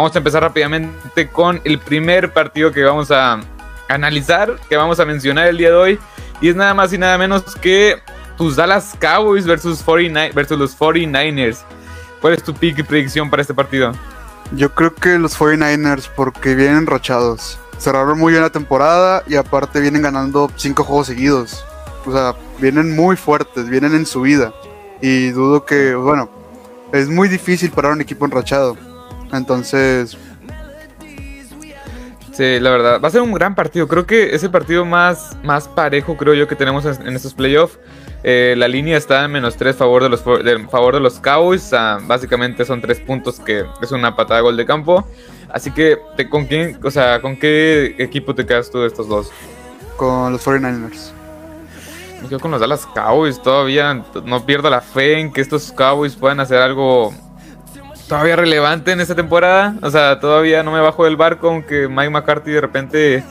vamos a empezar rápidamente con el primer partido que vamos a analizar, que vamos a mencionar el día de hoy. Y es nada más y nada menos que tus Dallas Cowboys versus, 49, versus los 49ers. ¿Cuál es tu pick y predicción para este partido? Yo creo que los 49ers, porque vienen enrachados. Cerraron muy bien la temporada y aparte vienen ganando cinco juegos seguidos. O sea, vienen muy fuertes, vienen en su vida. Y dudo que, bueno, es muy difícil parar un equipo enrachado. Entonces... Sí, la verdad, va a ser un gran partido. Creo que es el partido más, más parejo, creo yo, que tenemos en estos playoffs. Eh, la línea está en menos 3 favor de los, favor de los Cowboys. básicamente son 3 puntos que es una patada de gol de campo. Así que, ¿con quién, o sea, con qué equipo te quedas tú de estos dos? Con los 49ers. Me quedo con los Dallas Cowboys. Todavía no pierdo la fe en que estos Cowboys puedan hacer algo todavía relevante en esta temporada. O sea, todavía no me bajo del barco, aunque Mike McCarthy de repente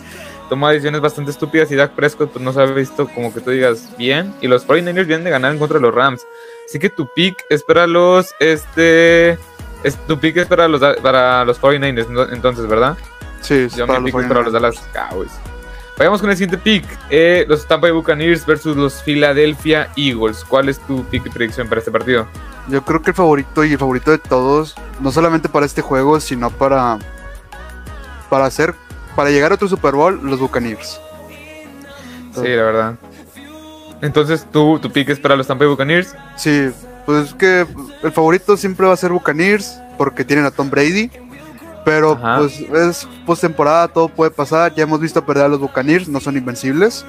toma decisiones bastante estúpidas y Dak Prescott pues, no se ha visto como que tú digas bien. Y los 49ers vienen de ganar en contra de los Rams. Así que tu pick es para los, este, es, tu pick es para los, para los 49ers entonces, ¿verdad? Sí, Yo para, pick es para los Dallas Cowboys. Vayamos con el siguiente pick. Eh, los Tampa Bay Buccaneers versus los Philadelphia Eagles. ¿Cuál es tu pick y predicción para este partido? Yo creo que el favorito y el favorito de todos, no solamente para este juego, sino para, para hacer para llegar a otro Super Bowl, los Buccaneers. Sí, la verdad. Entonces, ¿tú, tu pick es para los Tampa Bay Buccaneers? Sí, pues es que el favorito siempre va a ser Buccaneers porque tienen a Tom Brady. Pero pues es postemporada, todo puede pasar. Ya hemos visto perder a los Buccaneers, no son invencibles.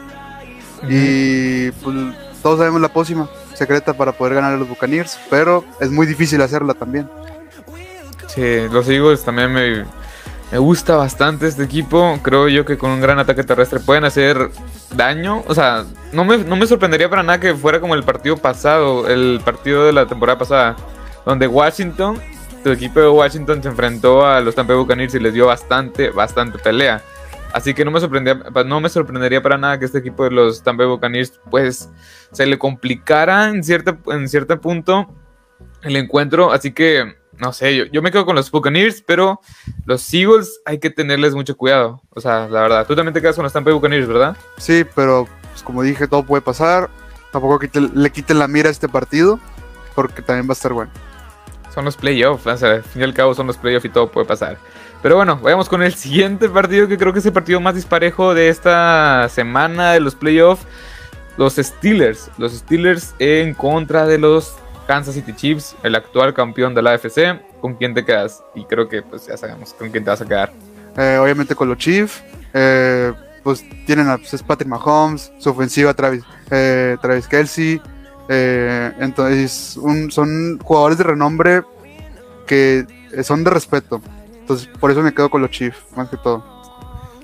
Y pues todos sabemos la pócima secreta para poder ganar a los Buccaneers, pero es muy difícil hacerla también. Sí, los Eagles también me, me gusta bastante este equipo. Creo yo que con un gran ataque terrestre pueden hacer daño. O sea, no me, no me sorprendería para nada que fuera como el partido pasado, el partido de la temporada pasada, donde Washington, tu equipo de Washington se enfrentó a los Tampa Buccaneers y les dio bastante, bastante pelea. Así que no me, sorprendería, no me sorprendería para nada que este equipo de los Tampa Bay Buccaneers pues se le complicara en cierto, en cierto punto el encuentro. Así que no sé, yo, me quedo con los Buccaneers, pero los Eagles hay que tenerles mucho cuidado. O sea, la verdad, tú también te quedas con los Tampa Buccaneers, ¿verdad? Sí, pero pues, como dije, todo puede pasar. Tampoco le quiten la mira a este partido, porque también va a estar bueno. Son los playoffs, o sea, al fin y al cabo son los playoffs y todo puede pasar. Pero bueno, vayamos con el siguiente partido, que creo que es el partido más disparejo de esta semana de los playoffs. Los Steelers. Los Steelers en contra de los Kansas City Chiefs, el actual campeón de la AFC, ¿con quién te quedas? Y creo que pues ya sabemos con quién te vas a quedar. Eh, obviamente con los Chiefs, eh, pues tienen a pues, Patrick Mahomes, su ofensiva Travis, eh, Travis Kelsey, entonces son jugadores de renombre que son de respeto. Entonces por eso me quedo con los Chiefs, más que todo.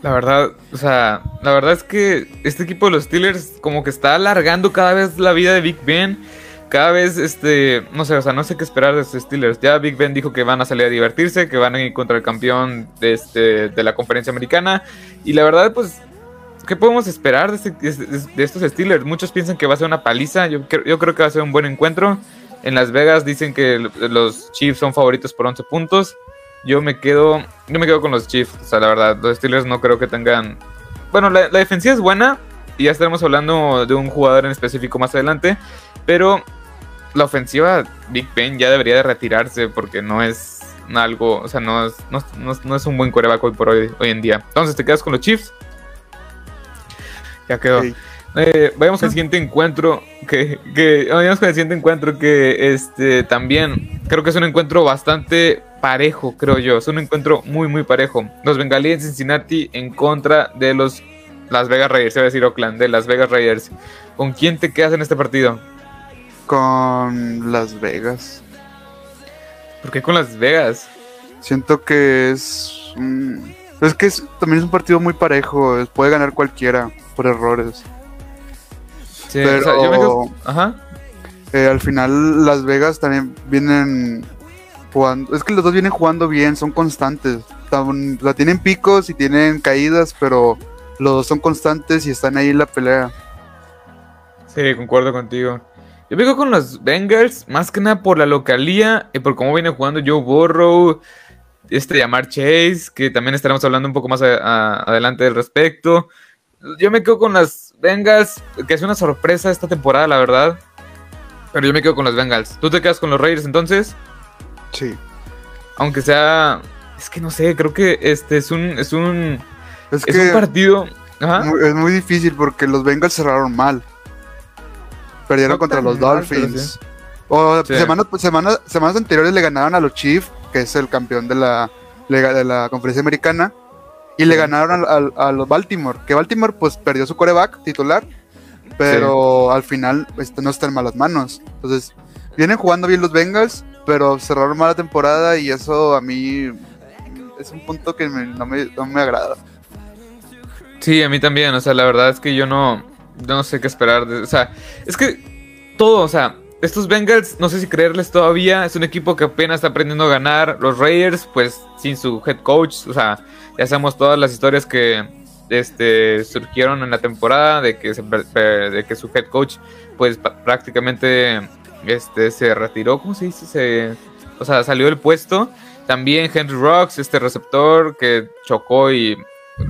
La verdad, o sea, la verdad es que este equipo de los Steelers como que está alargando cada vez la vida de Big Ben cada vez, este, no sé, o sea, no sé qué esperar de estos Steelers. Ya Big Ben dijo que van a salir a divertirse, que van a ir contra el campeón de, este, de la conferencia americana. Y la verdad, pues, ¿qué podemos esperar de, este, estos Steelers? Muchos piensan que va a ser una paliza. Yo, creo que va a ser un buen encuentro. En Las Vegas dicen que los Chiefs son favoritos por 11 puntos. Yo me quedo, yo me quedo con los Chiefs. O sea, la verdad, los Steelers no creo que tengan. Bueno, la, defensiva es buena. Y ya estaremos hablando de un jugador en específico más adelante. Pero la ofensiva Big Ben ya debería de retirarse porque no es algo, o sea, no es, no, es un buen coreback hoy por hoy en día. Entonces, ¿te quedas con los Chiefs? Ya quedó. Eh, vayamos al siguiente encuentro que, que vayamos con el siguiente encuentro que este también creo que es un encuentro bastante parejo, creo yo. Es un encuentro muy muy parejo. Los Bengalíes de Cincinnati en contra de los Las Vegas Raiders, se va a decir Oakland, de Las Vegas Raiders. ¿Con quién te quedas en este partido? con Las Vegas. ¿Por qué con Las Vegas? Siento que es. Es que también es un partido muy parejo. Puede ganar cualquiera por errores. Sí, Pero, Ajá. Eh, al final, Las Vegas también vienen jugando. Es que los dos vienen jugando bien, son constantes. La tienen picos y tienen caídas, pero los dos son constantes y están ahí en la pelea. Sí, concuerdo contigo. Yo vengo con los Bengals, más que nada por la localía y por cómo viene jugando Joe Burrow. Este llamar Chase, que también estaremos hablando un poco más adelante del respecto. Yo me quedo con las Bengals, que es una sorpresa esta temporada, la verdad. Pero yo me quedo con los Bengals. ¿Tú te quedas con los Raiders entonces? Sí. Aunque sea. Es que no sé, creo que este es un. Es un. Es, un partido. Es muy difícil porque los Bengals cerraron mal. Perdieron contra los Dolphins. O semanas, semanas anteriores le ganaron a los Chiefs, que es el campeón de la, de la conferencia americana. Y le ganaron a, los Baltimore. Que Baltimore pues perdió su coreback titular. Pero al final este, no está en malas manos. Entonces, vienen jugando bien los Bengals, pero cerraron mala temporada y eso a mí es un punto que no, me, no me agrada. Sí, a mí también. O sea, la verdad es que yo no, no sé qué esperar. o sea, es que todo, o sea, estos Bengals, no sé si creerles todavía. Es un equipo que apenas está aprendiendo a ganar. Los Raiders, pues sin su head coach. O sea, ya sabemos todas las historias que este, surgieron en la temporada de que, de que su head coach, pues prácticamente este, se retiró. ¿Cómo se dice? Se, o sea, salió del puesto. También Henry Rocks, este receptor que chocó y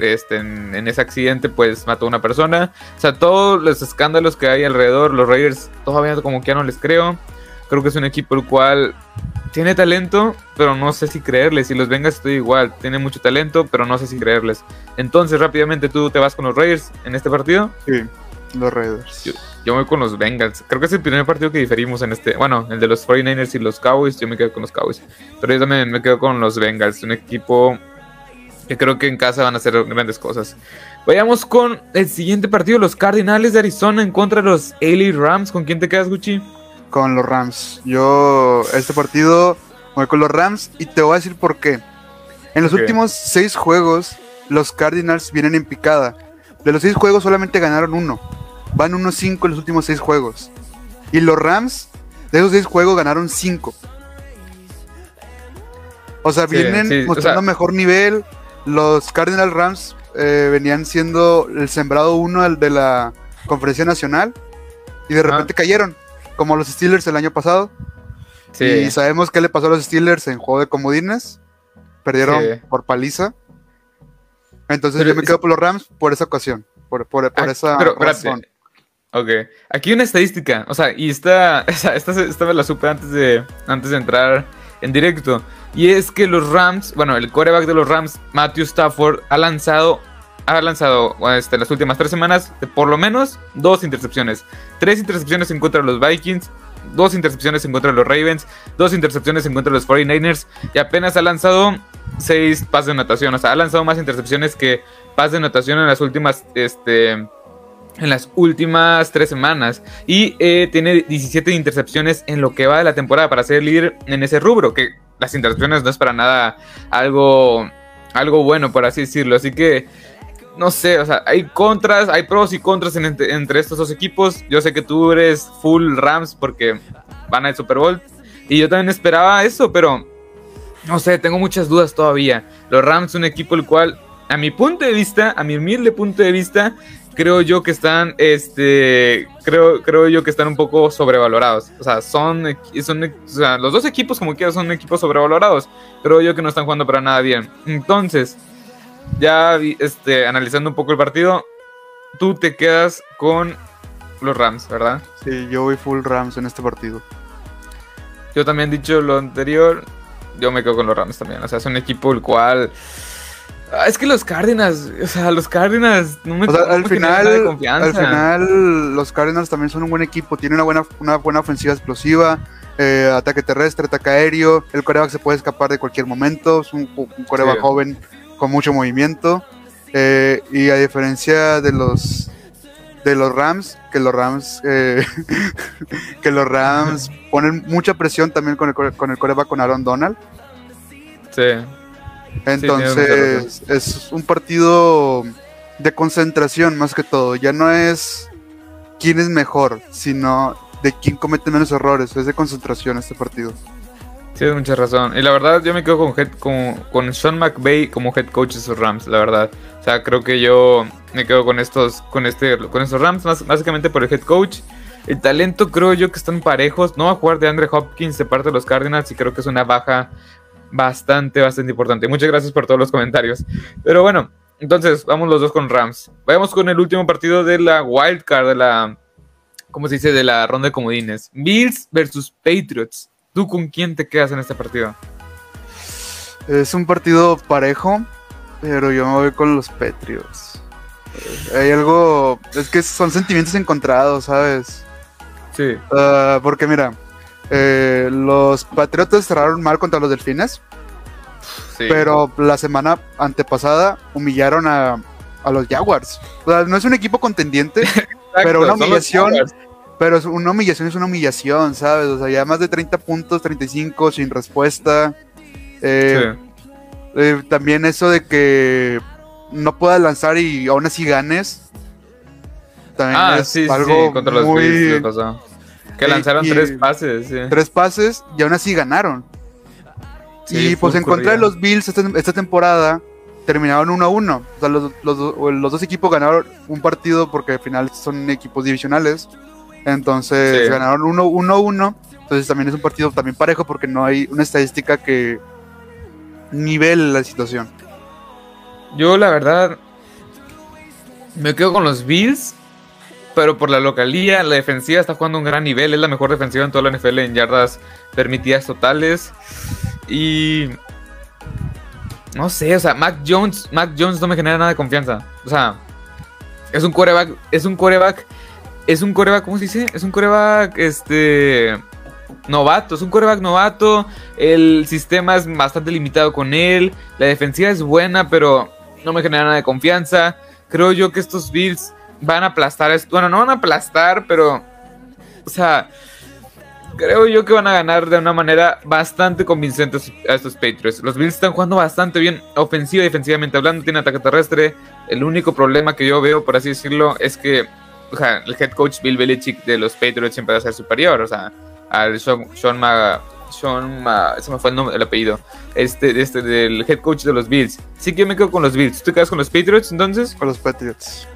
este, en, ese accidente pues mató a una persona. O sea, todos los escándalos que hay alrededor, los Raiders todavía como que ya no les creo. Creo que es un equipo el cual tiene talento, pero no sé si creerles. Si los vengas estoy igual, tiene mucho talento, pero no sé si creerles. Entonces, rápidamente, ¿tú te vas con los Raiders en este partido? Sí, los Raiders. Yo, yo voy con los Bengals. Creo que es el primer partido que diferimos en este. Bueno, el de los 49ers y los Cowboys. Yo me quedo con los Cowboys. Pero yo también me quedo con los Bengals. Un equipo que creo que en casa van a hacer grandes cosas. Vayamos con el siguiente partido, los Cardinals de Arizona en contra de los LA Rams. ¿Con quién te quedas, Gucci? Con los Rams. Yo, este partido, voy con los Rams y te voy a decir por qué. En los últimos seis juegos, los Cardinals vienen en picada. De los seis juegos solamente ganaron uno. Van 1-5 en los últimos seis juegos. Y los Rams, de esos seis juegos, ganaron cinco. O sea, vienen mostrando mejor nivel, los Cardinal Rams eh, venían siendo el sembrado uno de la conferencia nacional y de repente cayeron, como los Steelers el año pasado. Y sabemos qué le pasó a los Steelers en juego de comodines. Perdieron por paliza. Entonces yo me quedo por los Rams por esa ocasión, por, por, ah, esa razón. Ok, aquí una estadística, o sea, y esta, esta, esta, me la supe antes de, antes de entrar en directo. Y es que los Rams, bueno, el coreback de los Rams, Matthew Stafford, ha lanzado, ha lanzado este, las últimas tres semanas por lo menos dos intercepciones. Tres intercepciones en contra de los Vikings, dos intercepciones en contra de los Ravens, dos intercepciones en contra de los 49ers y apenas ha lanzado seis pases de anotación. O sea, ha lanzado más intercepciones que pases de anotación en las últimas, este, en las últimas tres semanas y eh, tiene 17 intercepciones en lo que va de la temporada para ser líder en ese rubro, que las intercepciones no es para nada algo, algo bueno, por así decirlo. Así que, no sé, o sea, hay contras, hay pros y contras entre, estos dos equipos. Yo sé que tú eres full Rams porque van al Super Bowl y yo también esperaba eso, pero no sé, tengo muchas dudas todavía. Los Rams un equipo el cual, a mi punto de vista, a mi humilde punto de vista, creo yo que están, este, creo, creo yo que están un poco sobrevalorados. O sea, son, son o sea, los dos equipos como quiera son equipos sobrevalorados. Creo yo que no están jugando para nada bien. Entonces, ya este, analizando un poco el partido, tú te quedas con los Rams, ¿verdad? Sí, yo voy full Rams en este partido. Yo también dicho lo anterior, yo me quedo con los Rams también. O sea, es un equipo el cual Ah, es que los Cardinals, o sea, los Cardinals no me o sea, al final, Al final, los Cardinals también son un buen equipo, tienen una buena, una buena ofensiva explosiva, eh, ataque terrestre, ataque aéreo, el coreback se puede escapar de cualquier momento, es un, un coreback joven con mucho movimiento, eh, y a diferencia de los de los Rams, que los Rams eh, que los Rams ponen mucha presión también con el, con el coreback con Aaron Donald. Sí. Entonces, es un partido de concentración más que todo. Ya no es quién es mejor, sino de quién comete menos errores. Es de concentración este partido. Sí, tienes mucha razón. Y la verdad, yo me quedo con, head, con, con Sean McVay como head coach de esos Rams, la verdad. O sea, creo que yo me quedo con estos, con este, con estos Rams, más, básicamente por el head coach. El talento creo yo que están parejos. No va a jugar de Andre Hopkins de parte de los Cardinals y creo que es una baja bastante, bastante importante. Muchas gracias por todos los comentarios. Pero bueno, entonces vamos los dos con Rams. Vayamos con el último partido de la Wild Card, de la, ¿cómo se dice? De la ronda de comodines. Bills versus Patriots. ¿Tú con quién te quedas en este partido? Es un partido parejo, pero yo me voy con los Patriots. Hay algo, es que son sentimientos encontrados, ¿sabes? Sí. Ah, porque mira, eh, los Patriotas cerraron mal contra los Delfines. Pero la semana antepasada humillaron a, los Jaguars. O sea, no es un equipo contendiente, pero una humillación. Pero una humillación es una humillación, ¿sabes? O sea, ya más de 30 puntos, 35 sin respuesta. Eh, eh, también eso de que no puedas lanzar y aún así ganes. También ah, es algo contra los muy... Que lanzaron tres pases. Tres pases y aún así ganaron. y pues en contra de los Bills esta, temporada terminaron 1-1. O sea, los, dos equipos ganaron un partido porque al final son equipos divisionales. Entonces ganaron 1-1. Entonces también es un partido también parejo porque no hay una estadística que nivele la situación. Yo la verdad me quedo con los Bills pero por la localía, la defensiva está jugando un gran nivel, es la mejor defensiva en toda la NFL en yardas permitidas totales. Y no sé, o sea, Mac Jones, Mac Jones no me genera nada de confianza. O sea, es un coreback, es un coreback, es un coreback, ¿cómo se dice? Es un coreback, este, novato, es un coreback novato. El sistema es bastante limitado con él. La defensiva es buena, pero no me genera nada de confianza. Creo yo que estos Bills van a aplastar esto. Bueno, no van a aplastar, pero. O sea. Creo yo que van a ganar de una manera bastante convincente a estos Patriots. Los Bills están jugando bastante bien, ofensiva y defensivamente hablando. Tiene ataque terrestre. El único problema que yo veo, por así decirlo, es que el head coach Bill Belichick de los Patriots siempre va a ser superior. O sea, al Sean, Sean, Sean ese me fue el, nombre, el apellido. Este, este, del head coach de los Bills. Sí que me quedo con los Bills. ¿Tú te quedas con los Patriots entonces? Con los Patriots.